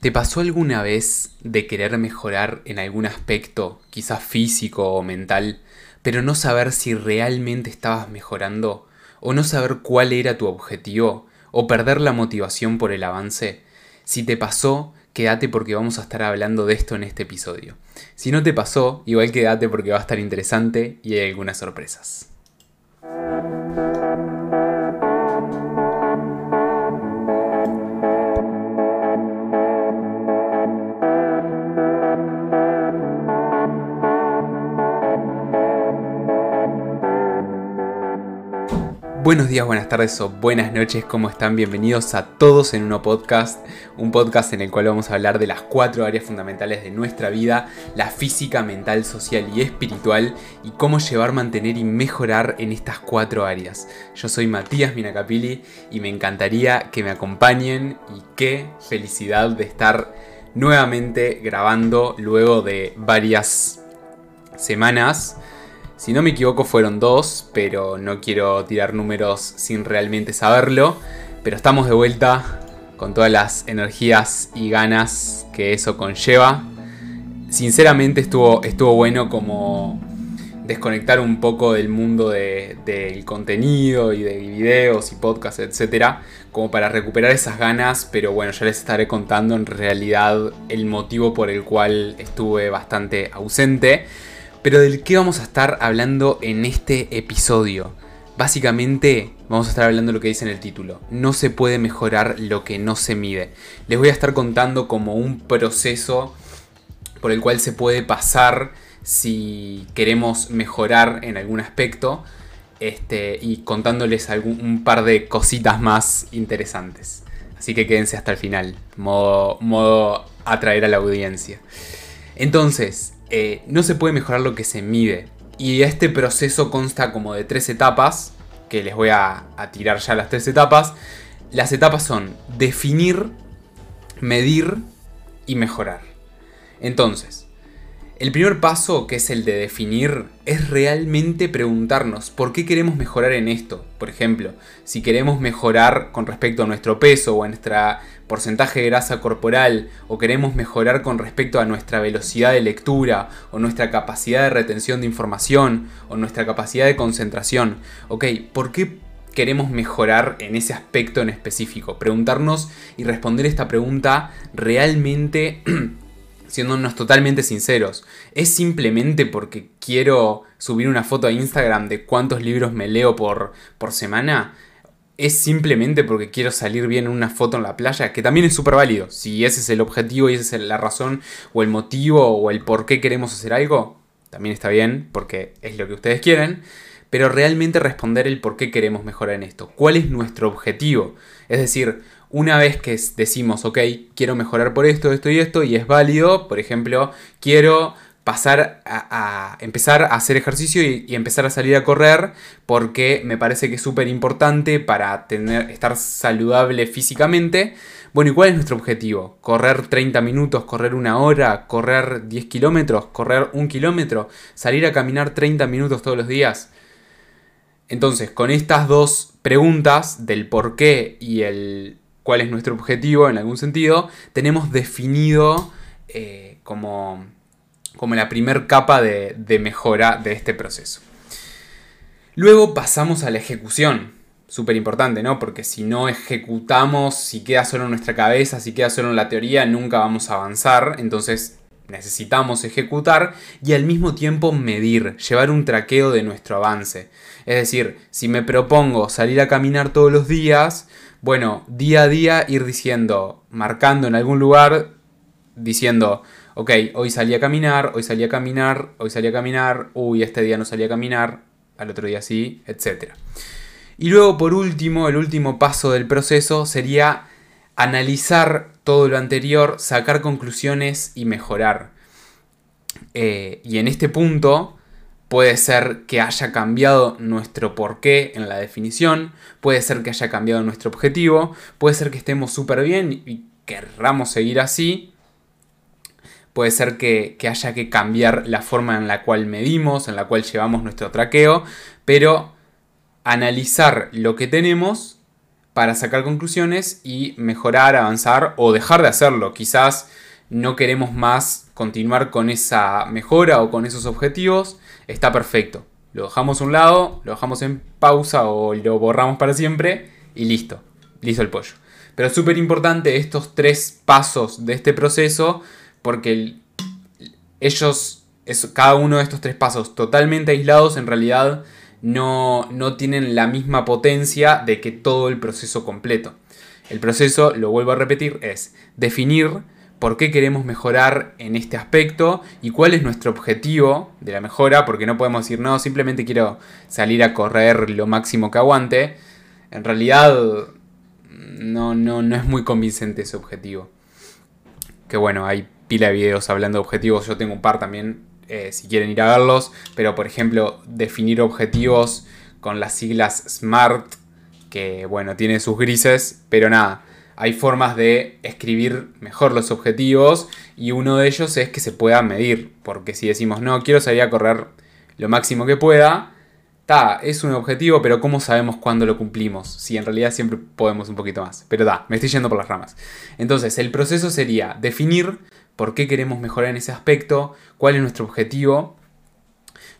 ¿Te pasó alguna vez de querer mejorar en algún aspecto, quizás físico o mental, pero no saber si realmente estabas mejorando? ¿O no saber cuál era tu objetivo? ¿O perder la motivación por el avance? Si te pasó, quédate porque vamos a estar hablando de esto en este episodio. Si no te pasó, igual quédate porque va a estar interesante y hay algunas sorpresas. Buenos días, buenas tardes o buenas noches, ¿cómo están? Bienvenidos a todos en uno podcast, un podcast en el cual vamos a hablar de las cuatro áreas fundamentales de nuestra vida, la física, mental, social y espiritual, y cómo llevar, mantener y mejorar en estas cuatro áreas. Yo soy Matías Minacapili y me encantaría que me acompañen y qué felicidad de estar nuevamente grabando luego de varias semanas si no me equivoco fueron dos, pero no quiero tirar números sin realmente saberlo. Pero estamos de vuelta con todas las energías y ganas que eso conlleva. Sinceramente estuvo, estuvo bueno como desconectar un poco del mundo del contenido y de videos y podcasts, etcétera, como para recuperar esas ganas, pero bueno, ya les estaré contando en realidad el motivo por el cual estuve bastante ausente. Pero del qué vamos a estar hablando en este episodio. Básicamente vamos a estar hablando de lo que dice en el título. No se puede mejorar lo que no se mide. Les voy a estar contando como un proceso por el cual se puede pasar si queremos mejorar en algún aspecto. Este, y contándoles algún, un par de cositas más interesantes. Así que quédense hasta el final. Modo, modo atraer a la audiencia. Entonces, eh, no se puede mejorar lo que se mide. Y este proceso consta como de tres etapas, que les voy a, a tirar ya las tres etapas. Las etapas son definir, medir y mejorar. Entonces, el primer paso, que es el de definir, es realmente preguntarnos por qué queremos mejorar en esto. Por ejemplo, si queremos mejorar con respecto a nuestro peso o a nuestro porcentaje de grasa corporal, o queremos mejorar con respecto a nuestra velocidad de lectura, o nuestra capacidad de retención de información, o nuestra capacidad de concentración. Ok, ¿por qué queremos mejorar en ese aspecto en específico? Preguntarnos y responder esta pregunta realmente siéndonos totalmente sinceros, ¿es simplemente porque quiero subir una foto a Instagram de cuántos libros me leo por, por semana? ¿Es simplemente porque quiero salir bien en una foto en la playa? Que también es súper válido. Si ese es el objetivo y esa es la razón o el motivo o el por qué queremos hacer algo, también está bien porque es lo que ustedes quieren. Pero realmente responder el por qué queremos mejorar en esto. ¿Cuál es nuestro objetivo? Es decir, una vez que decimos, ok, quiero mejorar por esto, esto y esto, y es válido, por ejemplo, quiero pasar a, empezar a hacer ejercicio y, empezar a salir a correr porque me parece que es súper importante para tener, estar saludable físicamente. Bueno, ¿y cuál es nuestro objetivo? ¿Correr 30 minutos, correr una hora, correr 10 kilómetros, correr un kilómetro, salir a caminar 30 minutos todos los días? Entonces, con estas dos preguntas del por qué y el cuál es nuestro objetivo en algún sentido, tenemos definido eh, como, como la primer capa de, de mejora de este proceso. Luego pasamos a la ejecución. Súper importante, ¿no? Porque si no ejecutamos, si queda solo en nuestra cabeza, si queda solo en la teoría, nunca vamos a avanzar. Entonces necesitamos ejecutar y al mismo tiempo medir, llevar un traqueo de nuestro avance. Es decir, si me propongo salir a caminar todos los días, bueno, día a día ir diciendo, marcando en algún lugar, diciendo, ok, hoy salí a caminar, hoy salí a caminar, hoy salí a caminar, uy, este día no salí a caminar, al otro día sí, etc. Y luego, por último, el último paso del proceso sería analizar todo lo anterior, sacar conclusiones y mejorar. Eh, y en este punto, Puede ser que haya cambiado nuestro porqué en la definición, puede ser que haya cambiado nuestro objetivo, puede ser que estemos súper bien y querramos seguir así, puede ser que, haya que cambiar la forma en la cual medimos, en la cual llevamos nuestro traqueo, pero analizar lo que tenemos para sacar conclusiones y mejorar, avanzar o dejar de hacerlo. Quizás no queremos más continuar con esa mejora o con esos objetivos. Está perfecto. Lo dejamos a un lado, lo dejamos en pausa o lo borramos para siempre y listo. Listo el pollo. Pero es súper importante estos tres pasos de este proceso porque ellos, cada uno de estos tres pasos totalmente aislados en realidad no, no tienen la misma potencia de que todo el proceso completo. El proceso, lo vuelvo a repetir, es definir por qué queremos mejorar en este aspecto y cuál es nuestro objetivo de la mejora, porque no podemos decir, no, simplemente quiero salir a correr lo máximo que aguante. En realidad, no, no, no es muy convincente ese objetivo. Que bueno, hay pila de videos hablando de objetivos, yo tengo un par también eh, si quieren ir a verlos, pero por ejemplo definir objetivos con las siglas SMART, que bueno, tiene sus grises, pero nada, hay formas de escribir mejor los objetivos y uno de ellos es que se pueda medir, porque si decimos no, quiero salir a correr lo máximo que pueda, ta, es un objetivo, pero ¿cómo sabemos cuándo lo cumplimos? Si en realidad siempre podemos un poquito más. Pero da, me estoy yendo por las ramas. Entonces, el proceso sería definir por qué queremos mejorar en ese aspecto, cuál es nuestro objetivo.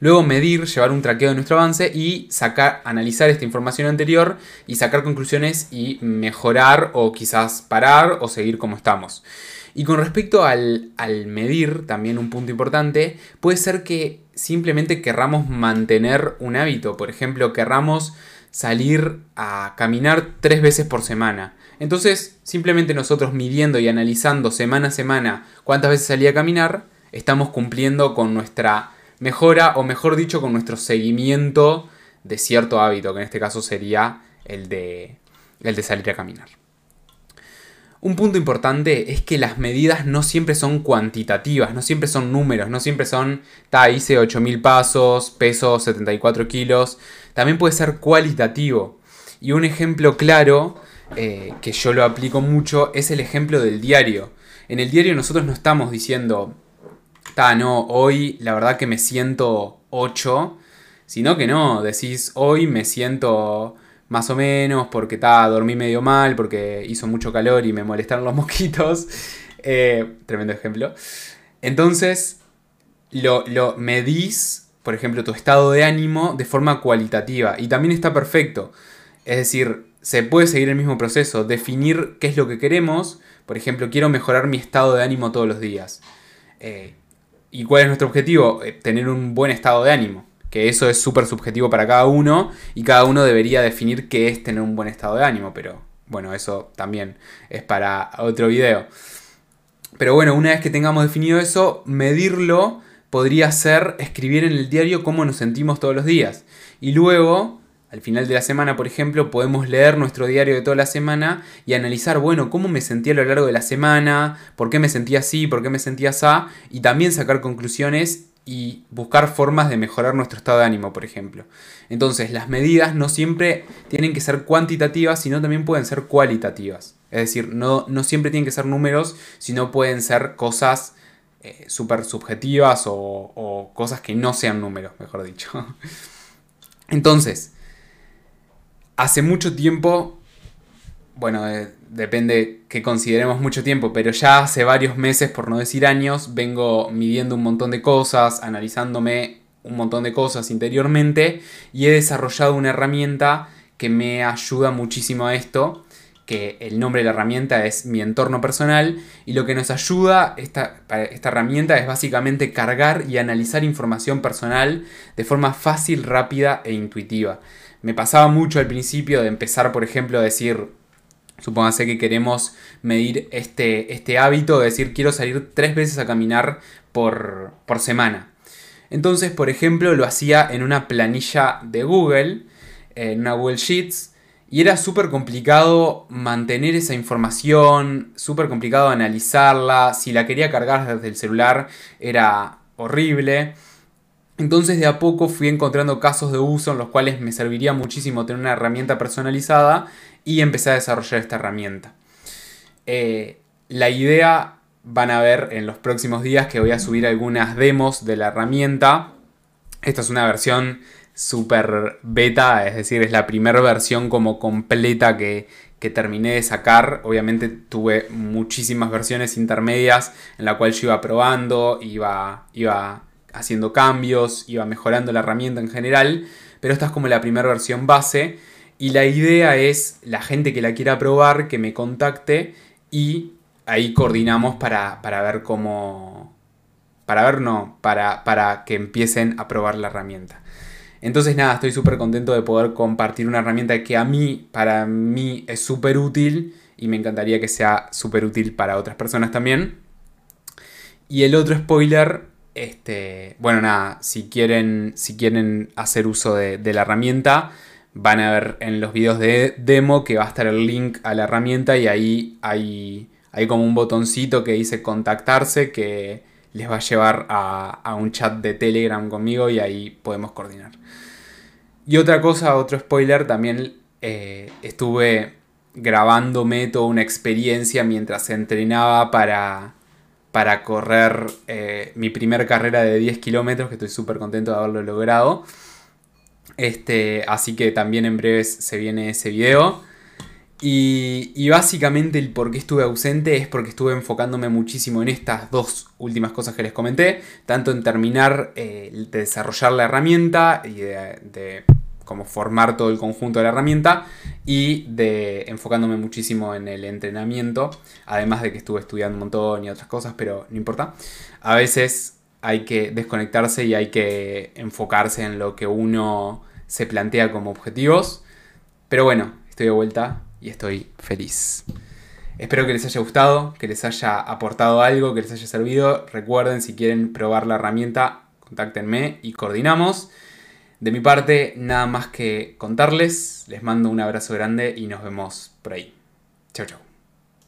Luego medir, llevar un traqueo de nuestro avance y sacar, analizar esta información anterior y sacar conclusiones y mejorar o quizás parar o seguir como estamos. Y con respecto al, al, medir, también un punto importante, puede ser que simplemente querramos mantener un hábito. Por ejemplo, querramos salir a caminar tres veces por semana. Entonces, simplemente nosotros midiendo y analizando semana a semana cuántas veces salía a caminar, estamos cumpliendo con nuestra mejora, o mejor dicho, con nuestro seguimiento de cierto hábito, que en este caso sería el de, el de salir a caminar. Un punto importante es que las medidas no siempre son cuantitativas, no siempre son números, no siempre son, ta, hice 8000 pasos, peso 74 kilos, también puede ser cualitativo. Y un ejemplo claro eh, que yo lo aplico mucho, es el ejemplo del diario. En el diario nosotros no estamos diciendo, ta, no, hoy la verdad que me siento 8, sino que no, decís, hoy me siento más o menos porque ta, dormí medio mal, porque hizo mucho calor y me molestaron los mosquitos. Eh, tremendo ejemplo. Entonces, lo, lo medís, por ejemplo, tu estado de ánimo de forma cualitativa. Y también está perfecto. Es decir, se puede seguir el mismo proceso, definir qué es lo que queremos. Por ejemplo, quiero mejorar mi estado de ánimo todos los días. Eh, ¿Y cuál es nuestro objetivo? Eh, tener un buen estado de ánimo. Que eso es súper subjetivo para cada uno y cada uno debería definir qué es tener un buen estado de ánimo. Pero bueno, eso también es para otro video. Pero bueno, una vez que tengamos definido eso, medirlo podría ser escribir en el diario cómo nos sentimos todos los días. Y luego al final de la semana, por ejemplo, podemos leer nuestro diario de toda la semana y analizar, bueno, cómo me sentí a lo largo de la semana, por qué me sentí así, por qué me sentí así, y también sacar conclusiones y buscar formas de mejorar nuestro estado de ánimo, por ejemplo. Entonces, las medidas no siempre tienen que ser cuantitativas, sino también pueden ser cualitativas. Es decir, no, no siempre tienen que ser números, sino pueden ser cosas eh, súper subjetivas o, o cosas que no sean números, mejor dicho. Entonces, hace mucho tiempo, bueno, eh, depende que consideremos mucho tiempo, pero ya hace varios meses, por no decir años, vengo midiendo un montón de cosas, analizándome un montón de cosas interiormente y he desarrollado una herramienta que me ayuda muchísimo a esto, que el nombre de la herramienta es mi entorno personal y lo que nos ayuda esta, esta herramienta es básicamente cargar y analizar información personal de forma fácil, rápida e intuitiva. Me pasaba mucho al principio de empezar, por ejemplo, a decir, supóngase que queremos medir este, este hábito de decir quiero salir tres veces a caminar por, por semana. Entonces, por ejemplo, lo hacía en una planilla de Google, en una Google Sheets, y era súper complicado mantener esa información, súper complicado analizarla, si la quería cargar desde el celular era horrible. Entonces de a poco fui encontrando casos de uso en los cuales me serviría muchísimo tener una herramienta personalizada y empecé a desarrollar esta herramienta. Eh, la idea van a ver en los próximos días que voy a subir algunas demos de la herramienta. Esta es una versión super beta, es decir, es la primera versión como completa que, que terminé de sacar. Obviamente tuve muchísimas versiones intermedias en la cual yo iba probando, iba, iba haciendo cambios, iba mejorando la herramienta en general, pero esta es como la primera versión base y la idea es la gente que la quiera probar que me contacte y ahí coordinamos para, ver cómo... Para ver, no, para, para que empiecen a probar la herramienta. Entonces nada, estoy súper contento de poder compartir una herramienta que a mí, para mí, es súper útil y me encantaría que sea súper útil para otras personas también. Y el otro spoiler este, bueno, nada, si quieren, si quieren hacer uso de, la herramienta, van a ver en los videos de demo que va a estar el link a la herramienta y ahí hay, hay como un botoncito que dice contactarse que les va a llevar a, un chat de Telegram conmigo y ahí podemos coordinar. Y otra cosa, otro spoiler, también eh, estuve grabándome toda una experiencia mientras entrenaba para, para correr eh, mi primera carrera de 10 kilómetros, que estoy súper contento de haberlo logrado. Este, así que también en breves se viene ese video. Y, básicamente el por qué estuve ausente es porque estuve enfocándome muchísimo en estas dos últimas cosas que les comenté, tanto en terminar eh, de desarrollar la herramienta y de como formar todo el conjunto de la herramienta y de enfocándome muchísimo en el entrenamiento, además de que estuve estudiando un montón y otras cosas, pero no importa. A veces hay que desconectarse y hay que enfocarse en lo que uno se plantea como objetivos. Pero bueno, estoy de vuelta y estoy feliz. Espero que les haya gustado, que les haya aportado algo, que les haya servido. Recuerden, si quieren probar la herramienta, contáctenme y coordinamos. De mi parte, nada más que contarles. Les mando un abrazo grande y nos vemos por ahí. Chao, chao.